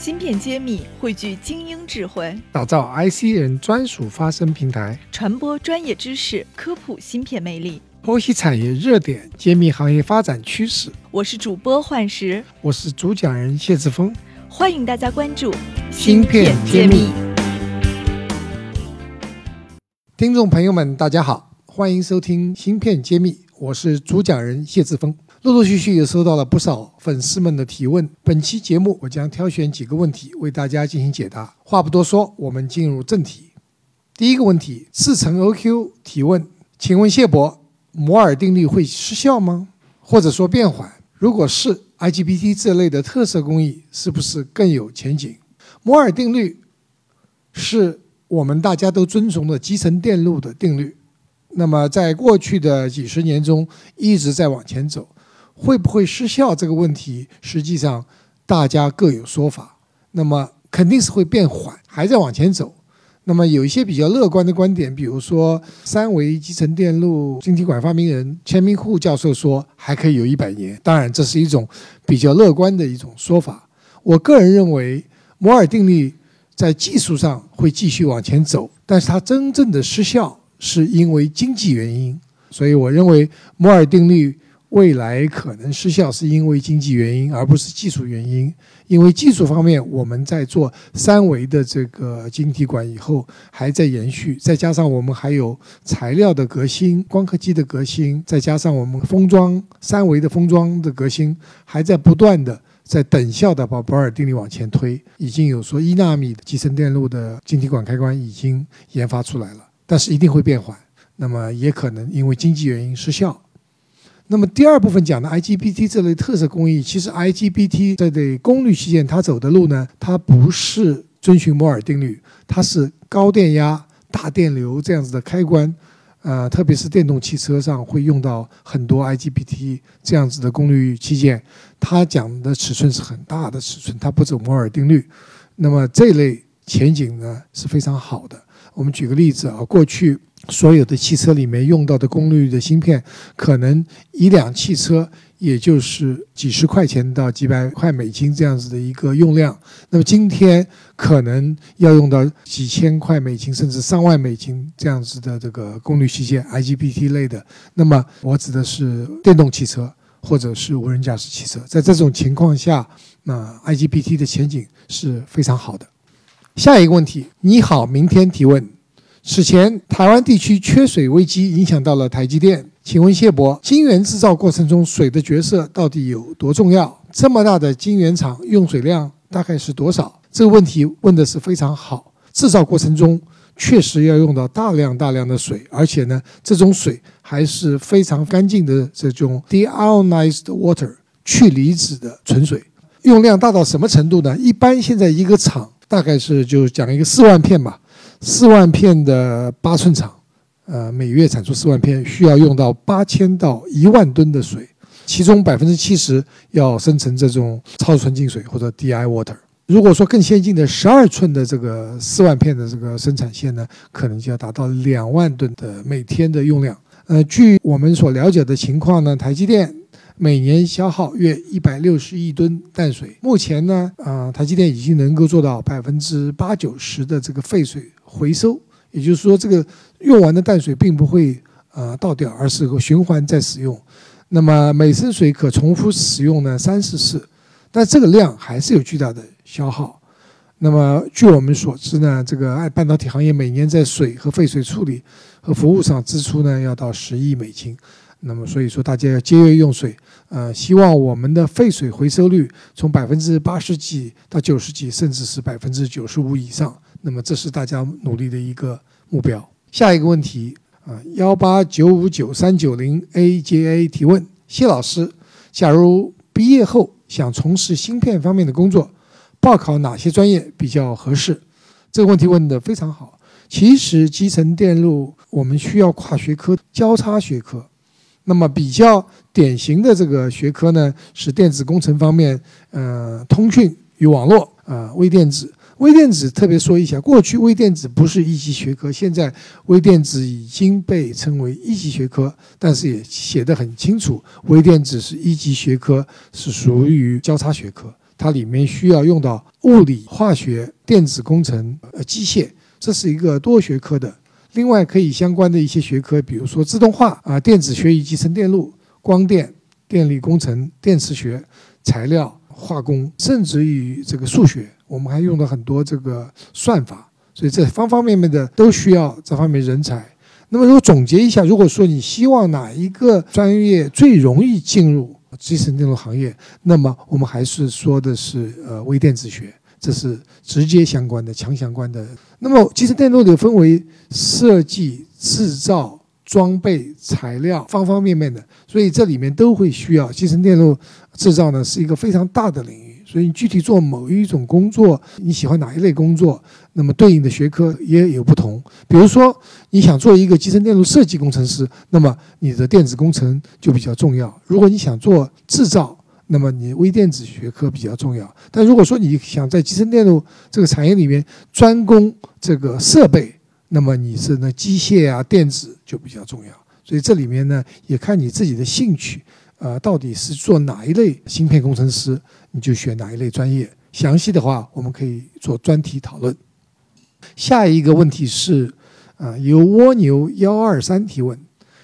芯片揭秘汇聚精英智慧，打造 IC 人专属发声平台，传播专业知识，科普芯片魅力，剖析产业热点，揭秘行业发展趋势。我是主播幻石，我是主讲人谢志峰，欢迎大家关注芯片揭秘。听众朋友们，大家好，欢迎收听芯片揭秘，我是主讲人谢志峰。陆陆续续也收到了不少粉丝们的提问。本期节目我将挑选几个问题为大家进行解答。话不多说，我们进入正题。第一个问题，四层 OQ 提问：请问谢博，摩尔定律会失效吗？或者说变缓？如果是，IGBT 这类的特色工艺是不是更有前景？摩尔定律是我们大家都遵从的集成电路的定律。那么在过去的几十年中，一直在往前走。会不会失效这个问题，实际上大家各有说法。那么肯定是会变缓，还在往前走。那么有一些比较乐观的观点，比如说三维集成电路晶体管发明人钱明户教授说还可以有一百年。当然，这是一种比较乐观的一种说法。我个人认为摩尔定律在技术上会继续往前走，但是它真正的失效是因为经济原因。所以我认为摩尔定律。未来可能失效是因为经济原因，而不是技术原因。因为技术方面，我们在做三维的这个晶体管以后还在延续，再加上我们还有材料的革新、光刻机的革新，再加上我们封装三维的封装的革新，还在不断的在等效的把博尔定律往前推。已经有说一纳米的集成电路的晶体管开关已经研发出来了，但是一定会变缓，那么也可能因为经济原因失效。那么第二部分讲的 IGBT 这类特色工艺，其实 IGBT 这类功率器件它走的路呢，它不是遵循摩尔定律，它是高电压、大电流这样子的开关，呃，特别是电动汽车上会用到很多 IGBT 这样子的功率器件，它讲的尺寸是很大的尺寸，它不走摩尔定律。那么这类前景呢是非常好的。我们举个例子啊，过去。所有的汽车里面用到的功率的芯片，可能一辆汽车也就是几十块钱到几百块美金这样子的一个用量。那么今天可能要用到几千块美金，甚至上万美金这样子的这个功率器件，IGBT 类的。那么我指的是电动汽车或者是无人驾驶汽车。在这种情况下，那 IGBT 的前景是非常好的。下一个问题，你好，明天提问。此前，台湾地区缺水危机影响到了台积电。请问谢博，晶圆制造过程中水的角色到底有多重要？这么大的晶圆厂用水量大概是多少？这个问题问的是非常好。制造过程中确实要用到大量大量的水，而且呢，这种水还是非常干净的这种 deionized water 去离子的纯水。用量大到什么程度呢？一般现在一个厂大概是就讲一个四万片吧。四万片的八寸厂，呃，每月产出四万片，需要用到八千到一万吨的水，其中百分之七十要生成这种超纯净水或者 DI water。如果说更先进的十二寸的这个四万片的这个生产线呢，可能就要达到两万吨的每天的用量。呃，据我们所了解的情况呢，台积电每年消耗约一百六十亿吨淡水。目前呢，啊，台积电已经能够做到百分之八九十的这个废水。回收，也就是说，这个用完的淡水并不会呃倒掉，而是循环再使用。那么每升水可重复使用呢三四次，但这个量还是有巨大的消耗。那么据我们所知呢，这个半导体行业每年在水和废水处理和服务上支出呢要到十亿美金。那么所以说大家要节约用水，呃，希望我们的废水回收率从百分之八十几到九十几，甚至是百分之九十五以上。那么这是大家努力的一个目标。下一个问题啊，幺八九五九三九零 AJA 提问：谢老师，假如毕业后想从事芯片方面的工作，报考哪些专业比较合适？这个问题问得非常好。其实集成电路我们需要跨学科、交叉学科。那么比较典型的这个学科呢，是电子工程方面，呃，通讯与网络啊，微电子。微电子特别说一下，过去微电子不是一级学科，现在微电子已经被称为一级学科，但是也写得很清楚，微电子是一级学科，是属于交叉学科。它里面需要用到物理、化学、电子工程、呃机械，这是一个多学科的。另外，可以相关的一些学科，比如说自动化啊、电子学与集成电路、光电、电力工程、电磁学、材料、化工，甚至于这个数学，我们还用到很多这个算法。所以这方方面面的都需要这方面人才。那么，如果总结一下，如果说你希望哪一个专业最容易进入集成电路行业，那么我们还是说的是呃微电子学，这是直接相关的、强相关的。那么集成电路的分为设计、制造、装备、材料方方面面的，所以这里面都会需要集成电路制造呢，是一个非常大的领域。所以你具体做某一种工作，你喜欢哪一类工作，那么对应的学科也有不同。比如说，你想做一个集成电路设计工程师，那么你的电子工程就比较重要；如果你想做制造，那么你微电子学科比较重要。但如果说你想在集成电路这个产业里面专攻这个设备，那么你是那机械啊、电子就比较重要。所以这里面呢，也看你自己的兴趣。呃，到底是做哪一类芯片工程师，你就选哪一类专业。详细的话，我们可以做专题讨论。下一个问题是，啊，由蜗牛幺二三提问，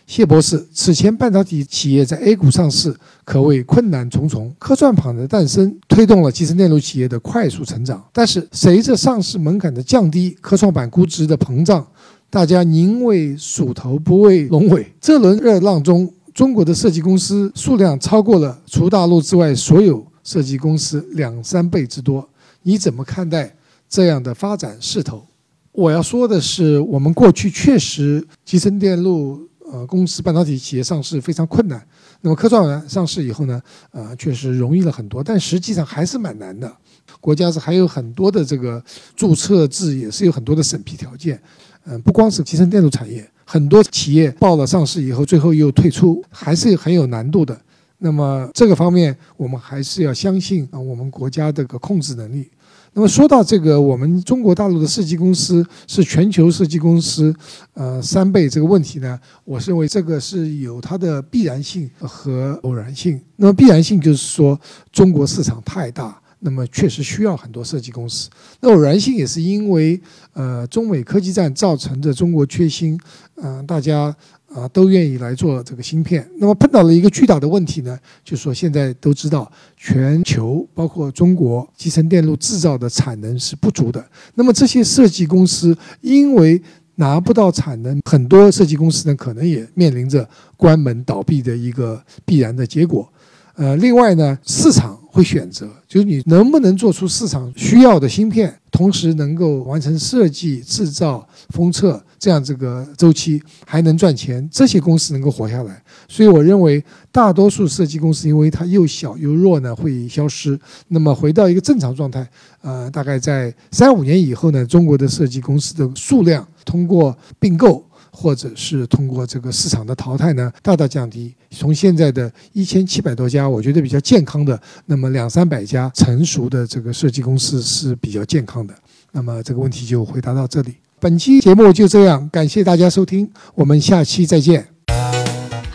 谢博士，此前半导体企业在 A 股上市可谓困难重重，科创板的诞生推动了集成电路企业的快速成长。但是随着上市门槛的降低，科创板估值的膨胀，大家宁为鼠头不为龙尾。这轮热浪中。中国的设计公司数量超过了除大陆之外所有设计公司两三倍之多，你怎么看待这样的发展势头？我要说的是，我们过去确实集成电路呃公司半导体企业上市非常困难，那么科创板上市以后呢，呃确实容易了很多，但实际上还是蛮难的。国家是还有很多的这个注册制，也是有很多的审批条件，嗯，不光是集成电路产业。很多企业报了上市以后，最后又退出，还是很有难度的。那么这个方面，我们还是要相信啊，我们国家这个控制能力。那么说到这个，我们中国大陆的设计公司是全球设计公司呃三倍这个问题呢，我认为这个是有它的必然性和偶然性。那么必然性就是说，中国市场太大。那么确实需要很多设计公司。那偶然性也是因为，呃，中美科技战造成的中国缺芯，嗯，大家啊都愿意来做这个芯片。那么碰到了一个巨大的问题呢，就是说现在都知道，全球包括中国集成电路制造的产能是不足的。那么这些设计公司因为拿不到产能，很多设计公司呢可能也面临着关门倒闭的一个必然的结果。呃，另外呢，市场。会选择，就是你能不能做出市场需要的芯片，同时能够完成设计、制造、封测这样这个周期，还能赚钱，这些公司能够活下来。所以我认为，大多数设计公司因为它又小又弱呢，会消失。那么回到一个正常状态，呃，大概在三五年以后呢，中国的设计公司的数量通过并购。或者是通过这个市场的淘汰呢，大大降低。从现在的一千七百多家，我觉得比较健康的，那么两三百家成熟的这个设计公司是比较健康的。那么这个问题就回答到这里。本期节目就这样，感谢大家收听，我们下期再见。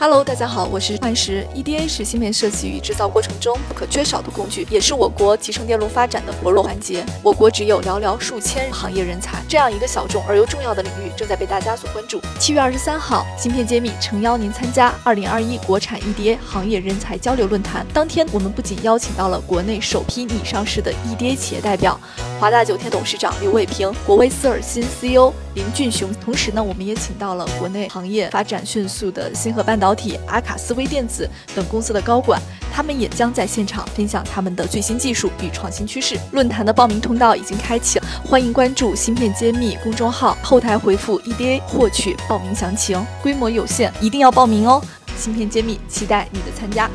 Hello，大家好，我是幻石。EDA 是芯片设计与制造过程中不可缺少的工具，也是我国集成电路发展的薄弱环节。我国只有寥寥数千行业人才，这样一个小众而又重要的领域正在被大家所关注。七月二十三号，芯片揭秘诚邀您参加二零二一国产 EDA 行业人才交流论坛。当天，我们不仅邀请到了国内首批拟上市的 EDA 企业代表，华大九天董事长刘伟平，国威斯尔新 CEO 林俊雄。同时呢，我们也请到了国内行业发展迅速的星河半导。导体、阿卡斯微电子等公司的高管，他们也将在现场分享他们的最新技术与创新趋势。论坛的报名通道已经开启，欢迎关注“芯片揭秘”公众号，后台回复 “EDA” 获取报名详情。规模有限，一定要报名哦！芯片揭秘，期待你的参加。